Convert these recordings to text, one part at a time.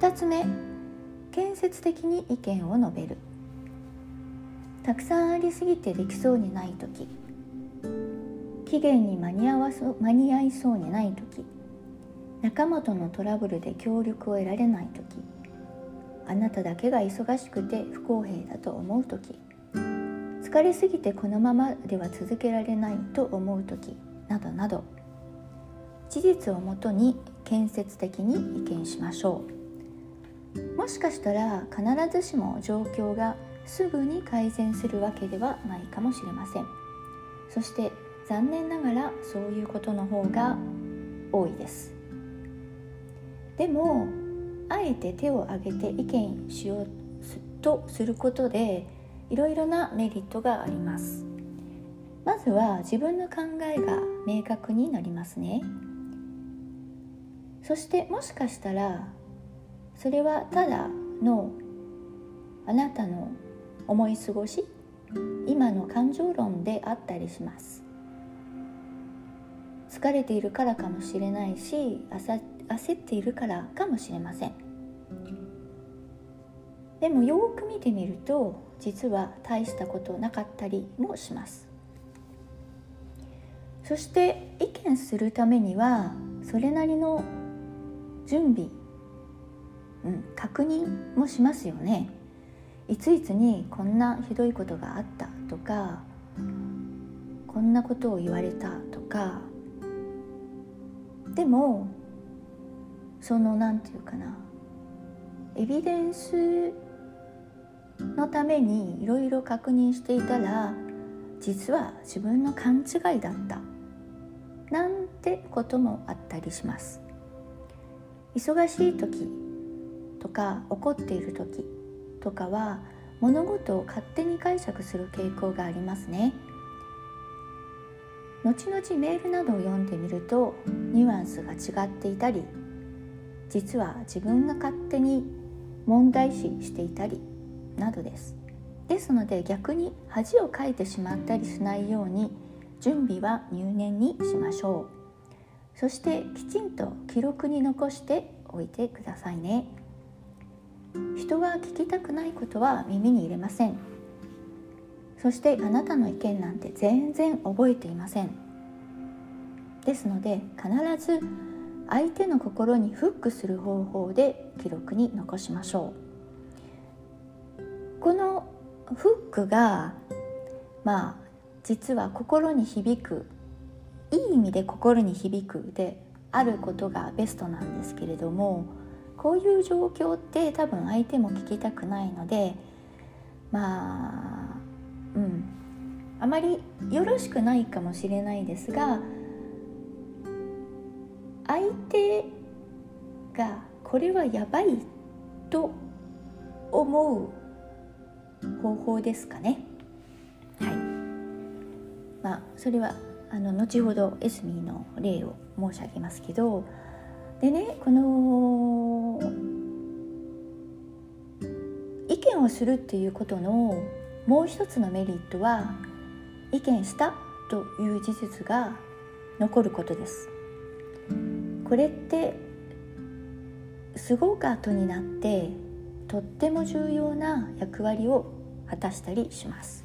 2つ目。建設的に意見を述べる。たくさんありすぎてできそうにない時。期限に間に合わそ間に合いそうにない時。仲間とのトラブルで協力を得られない時。あなただけが忙しくて不公平だと思う時。疲れすぎてこのままでは続けられないと思う時。などなど。事実をもとに建設的に意見しましょう。もしかしたら必ずしも状況がすぐに改善するわけではないかもしれません。そして残念ながらそういうことの方が多いです。でもあえて手を挙げて意見しようとすることでいろいろなメリットがあります。まずは自分の考えが明確になりますね。そしてもしかしたらそれはただのあなたの思い過ごし今の感情論であったりします。疲れているからかもしれないし焦っているからかもしれません。でもよく見てみると実は大したことなかったりもします。そして意見するためにはそれなりの準備、うん、確認もしますよね。いついつにこんなひどいことがあったとかこんなことを言われたとか。でもその何て言うかな。エビデンスのためにいろいろ確認していたら実は自分の勘違いだった。なんてこともあったりします。忙しい時とか怒っている時とかは物事を勝手に解釈する傾向がありますね。後々メールなどを読んでみるとニュアンスが違っていたり実は自分が勝手に問題視していたりなどです。ですので逆に恥をかいてしまったりしないように準備は入念にしましょう。そしてきちんと記録に残しておいてくださいね。人が聞きたくないことは耳に入れません。そしてあなたの意見なんて全然覚えていません。ですので必ず相手の心にフックする方法で記録に残しましょう。このフックがまあ実は心に響くいい意味で心に響くであることがベストなんですけれどもこういう状況って多分相手も聞きたくないのでまあうん。あまりよろしくないかもしれないですが相手がこれはやばいと思う方法ですかね。はい。まあ、それはあの後ほどエスミーの例を申し上げますけど。でねこの見をするっていうことのもう一つのメリットは意見したという事実が残ることです。これってすごく後になってとっても重要な役割を果たしたりします。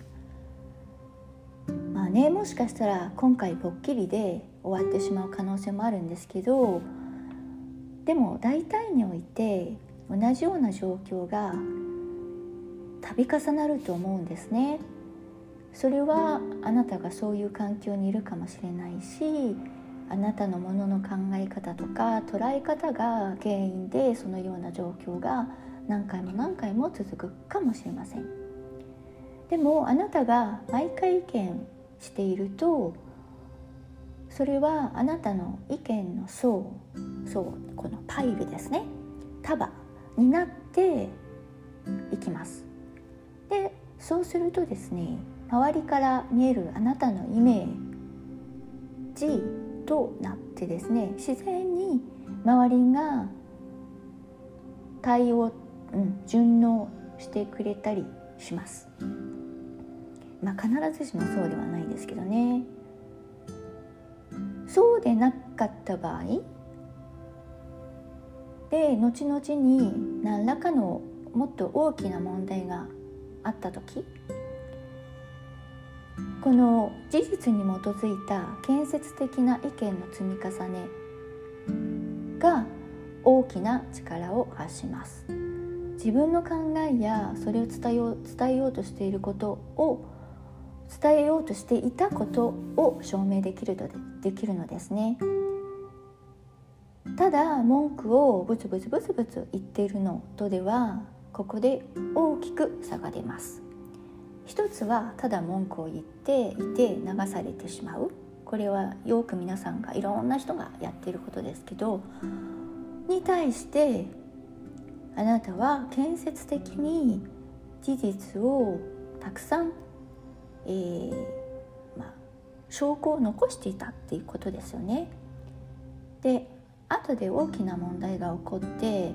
まあねもしかしたら今回ぽっきりで終わってしまう可能性もあるんですけどでも大体において同じような状況が度重なると思うんですね。それはあなたがそういう環境にいるかもしれないしあなたのものの考え方とか捉え方が原因でそのような状況が何回も何回も続くかもしれません。でもあなたが毎回意見しているとそれはあなたの意見の層層このパイルですね。束になっていきます。でそうするとですね周りから見えるあなたのイメージとなってですね自然に周りが対応、うん、順応してくれたりします。まあ必ずしもそうではないですけどね。そうでなかった場合で後々に何らかのもっと大きな問題があった時この事実に基づいた建設的な意見の積み重ねが大きな力を発します。自分の考えやそれを伝えよう伝えようとしていることを伝えようとしていたことを証明できるとできるのですね。ただ文句をブツブツブツブツ言っているのとではここで大きく差が出ます一つはただ文句を言っていて流されてしまうこれはよく皆さんがいろんな人がやっていることですけどに対してあなたは建設的に事実をたくさん、えーまあ、証拠を残していたっていうことですよね。で後で大きな問題が起こって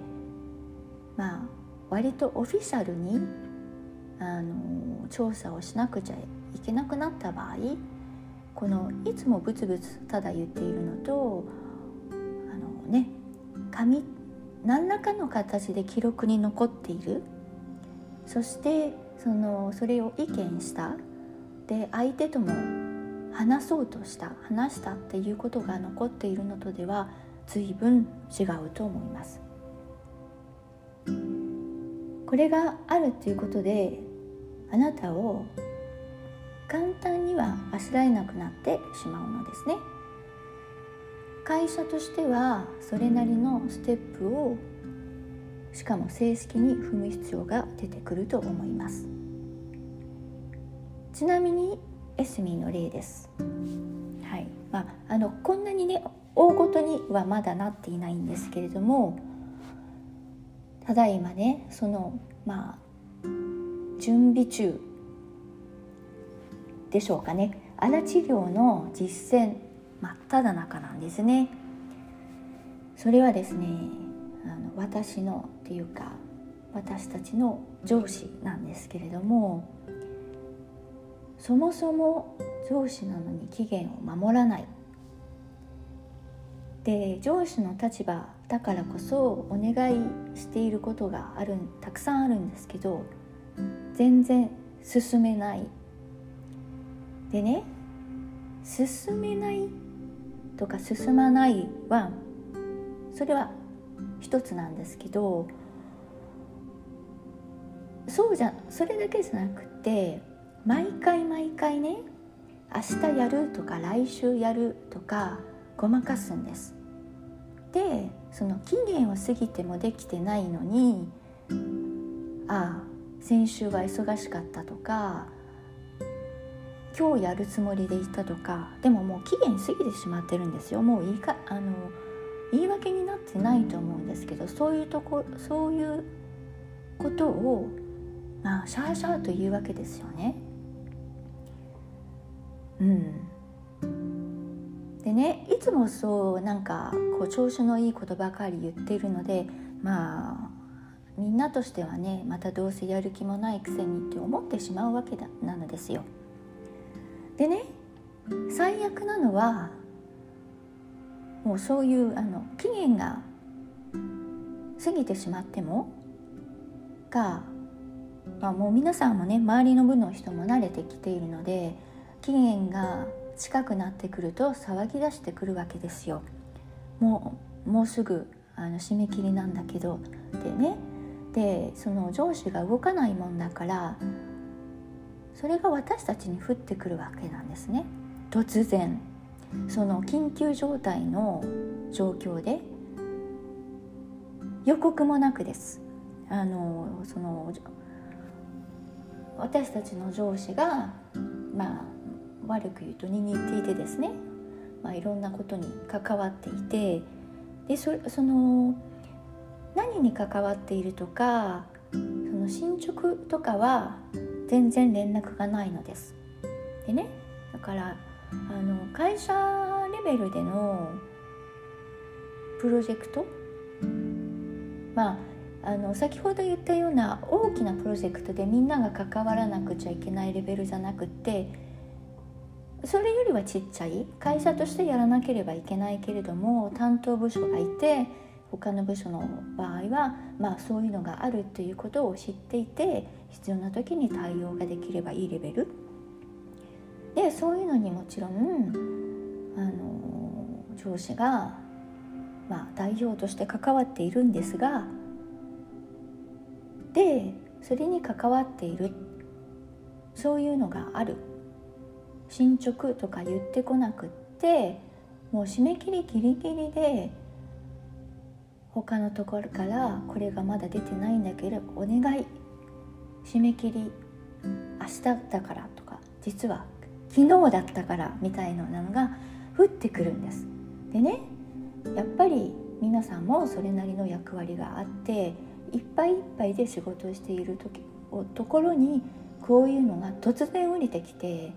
まあ割とオフィシャルにあの調査をしなくちゃいけなくなった場合このいつもブツブツただ言っているのとあのね紙何らかの形で記録に残っている。そしてそのそれを意見した。で相手とも話そうとした。話したっていうことが残っているのとでは随分違うと思います。これがあるっていうことであなたを簡単にはあしらえなくなってしまうのですね。会社としてはそれなりのステップをしかも正式に踏む必要が出てくると思います。ちなみにエスミンの例です。はい。まあ、あのこんなにね大ごとにはまだなっていないんですけれどもただいまねそのまあ準備中でしょうかね。穴治療の実践真っ只中なんですね。それはですねあの私のっていうか私たちの上司なんですけれどもそもそも上司なのに期限を守らない。で上司の立場だからこそお願いしていることがあるたくさんあるんですけど全然進めない。でね進めないとか進まないはそれは一つなんですけどそうじゃそれだけじゃなくて毎回毎回ね明日やるとか来週やるとかごまかすんです。でその期限を過ぎてもできてないのにああ先週は忙しかったとか今日やるつもりでいたとかでももう期限過ぎてしまってるんですよ。もう言いかあの言い訳になってないと思うんですけどそういうとこそういうことをまあシャーシャーと言うわけですよね。うん、でねいつもそうなんかこう調子のいいことばかり言っているのでまあみんなとしてはねまたどうせやる気もないくせにって思ってしまうわけだなのですよ。でね最悪なのはもうそういうあの期限が過ぎてしまってもが、まあ、もう皆さんもね周りの部の人も慣れてきているので期限が近くなってくると騒ぎ出してくるわけですよ。もうもうすぐあの締め切りなんだけど。でねでその上司が動かないもんだからそれが私たちに降ってくるわけなんですね。突然。その緊急状態の状況で予告もなくです。あのその私たちの上司がまあ悪く言うと握っていてですね、まあ、いろんなことに関わっていてでそその何に関わっているとかその進捗とかは全然連絡がないのです。でねだからあの会社レベルでのプロジェクトまああの先ほど言ったような大きなプロジェクトでみんなが関わらなくちゃいけないレベルじゃなくってそれよりはちっちゃい会社としてやらなければいけないけれども担当部署がいて他の部署の場合は、まあ、そういうのがあるということを知っていて必要な時に対応ができればいいレベル。でそういうのにもちろんあの上司が、まあ、代表として関わっているんですがでそれに関わっている。そういうのがある。進捗とか言ってこなくってもう締め切りギリギリで他のところからこれがまだ出てないんだけどお願い締め切り明日だからとか実は昨日だったからみたいなのが降ってくるんです。でねやっぱり皆さんもそれなりの役割があっていっぱいいっぱいで仕事をしている時ところにこういうのが突然降りてきて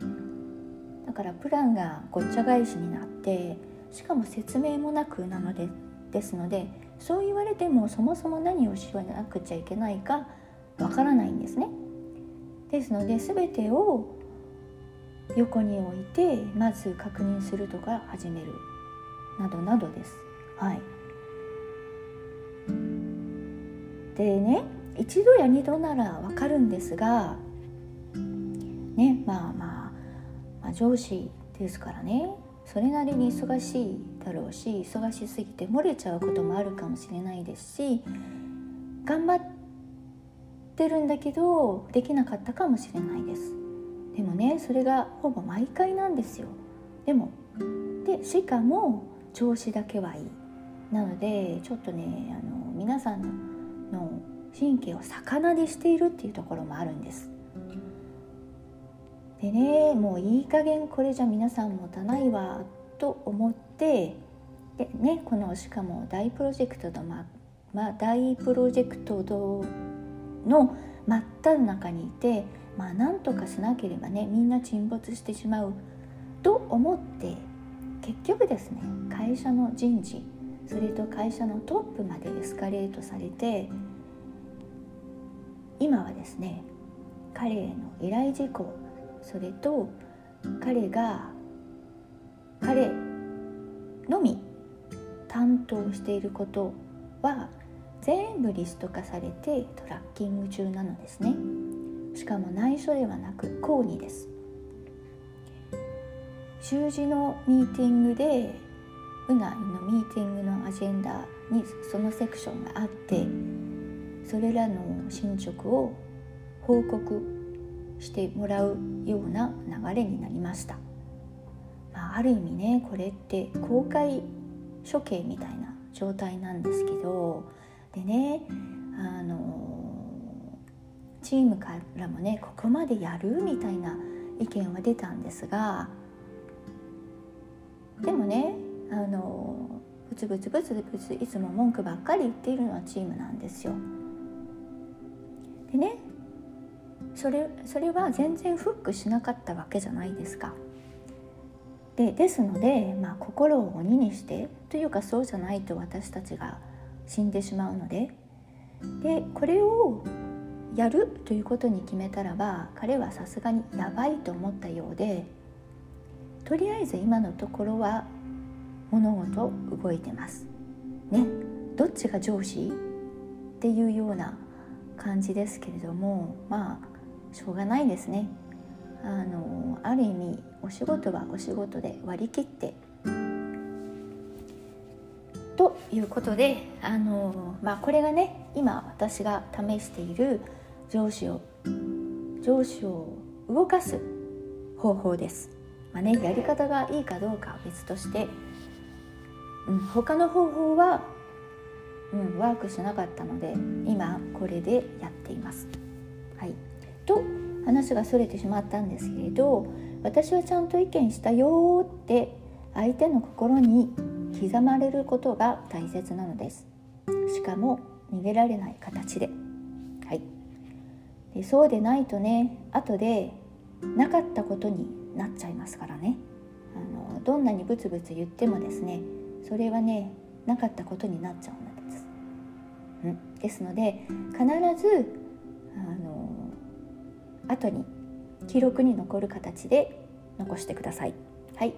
だからプランがごっちゃ返しになってしかも説明もなくなのでですのでそう言われてもそもそも何をしなくちゃいけないかわからないんですね。ですので全てを横に置いてまず確認するとか始めるなどなどです。はい、でね一度や二度ならわかるんですがねまあまあ、まあ、上司ですからね。それなりに忙しいだろうし忙しすぎて漏れちゃうこともあるかもしれないですし頑張ってるんだけどできなかったかもしれないです。でもねそれがほぼ毎回なんですよ。でもでしかも調子だけはいい。なのでちょっとねあの皆さんの神経を逆なでしているっていうところもあるんです。でねもういい加減これじゃ皆さん持たないわと思ってでねこのしかも大プロジェクトのままあ、大プロジェクトの真っ只中にいてまあなんとかしなければねみんな沈没してしまうと思って結局ですね会社の人事それと会社のトップまでエスカレートされて今はですね彼への依頼事項それと彼が彼のみ担当していることは全部リスト化されてトラッキング中なのですね。しかも内緒ではなく講義です。習字のミーティングでうなのミーティングのアジェンダにそのセクションがあってそれらの進捗を報告してもらうような流れになりました、まあ、ある意味ねこれって公開処刑みたいな状態なんですけどでねあのチームからもねここまでやるみたいな意見は出たんですがでもねあのブツブツブツブツいつも文句ばっかり言っているのはチームなんですよ。でねそれそれは全然フックしなかったわけじゃないですか。でですので、まあ、心を鬼にしてというかそうじゃないと私たちが死んでしまうのででこれをやるということに決めたらば彼はさすがにやばいと思ったようでとりあえず今のところは物事動いてます。ね、どっちが上司？っていうような感じですけれどもまあしょうがないですねあのある意味お仕事はお仕事で割り切ってということであの、まあ、これがね今私が試している上司を上司を動かす方法です。まあね、やり方がいいかどうかは別として、うん、他の方法は、うん、ワークしなかったので今これでやっています。はいと話がそれてしまったんですけれど私はちゃんと意見したよって相手の心に刻まれることが大切なのです。しかも逃げられない形で,、はい、でそうでないとね後でなかったことになっちゃいますからね。あのどんなにブツブツ言ってもですねそれはねなかったことになっちゃうんです、うん、ですので必ず後に記録に残る形で残してください。はい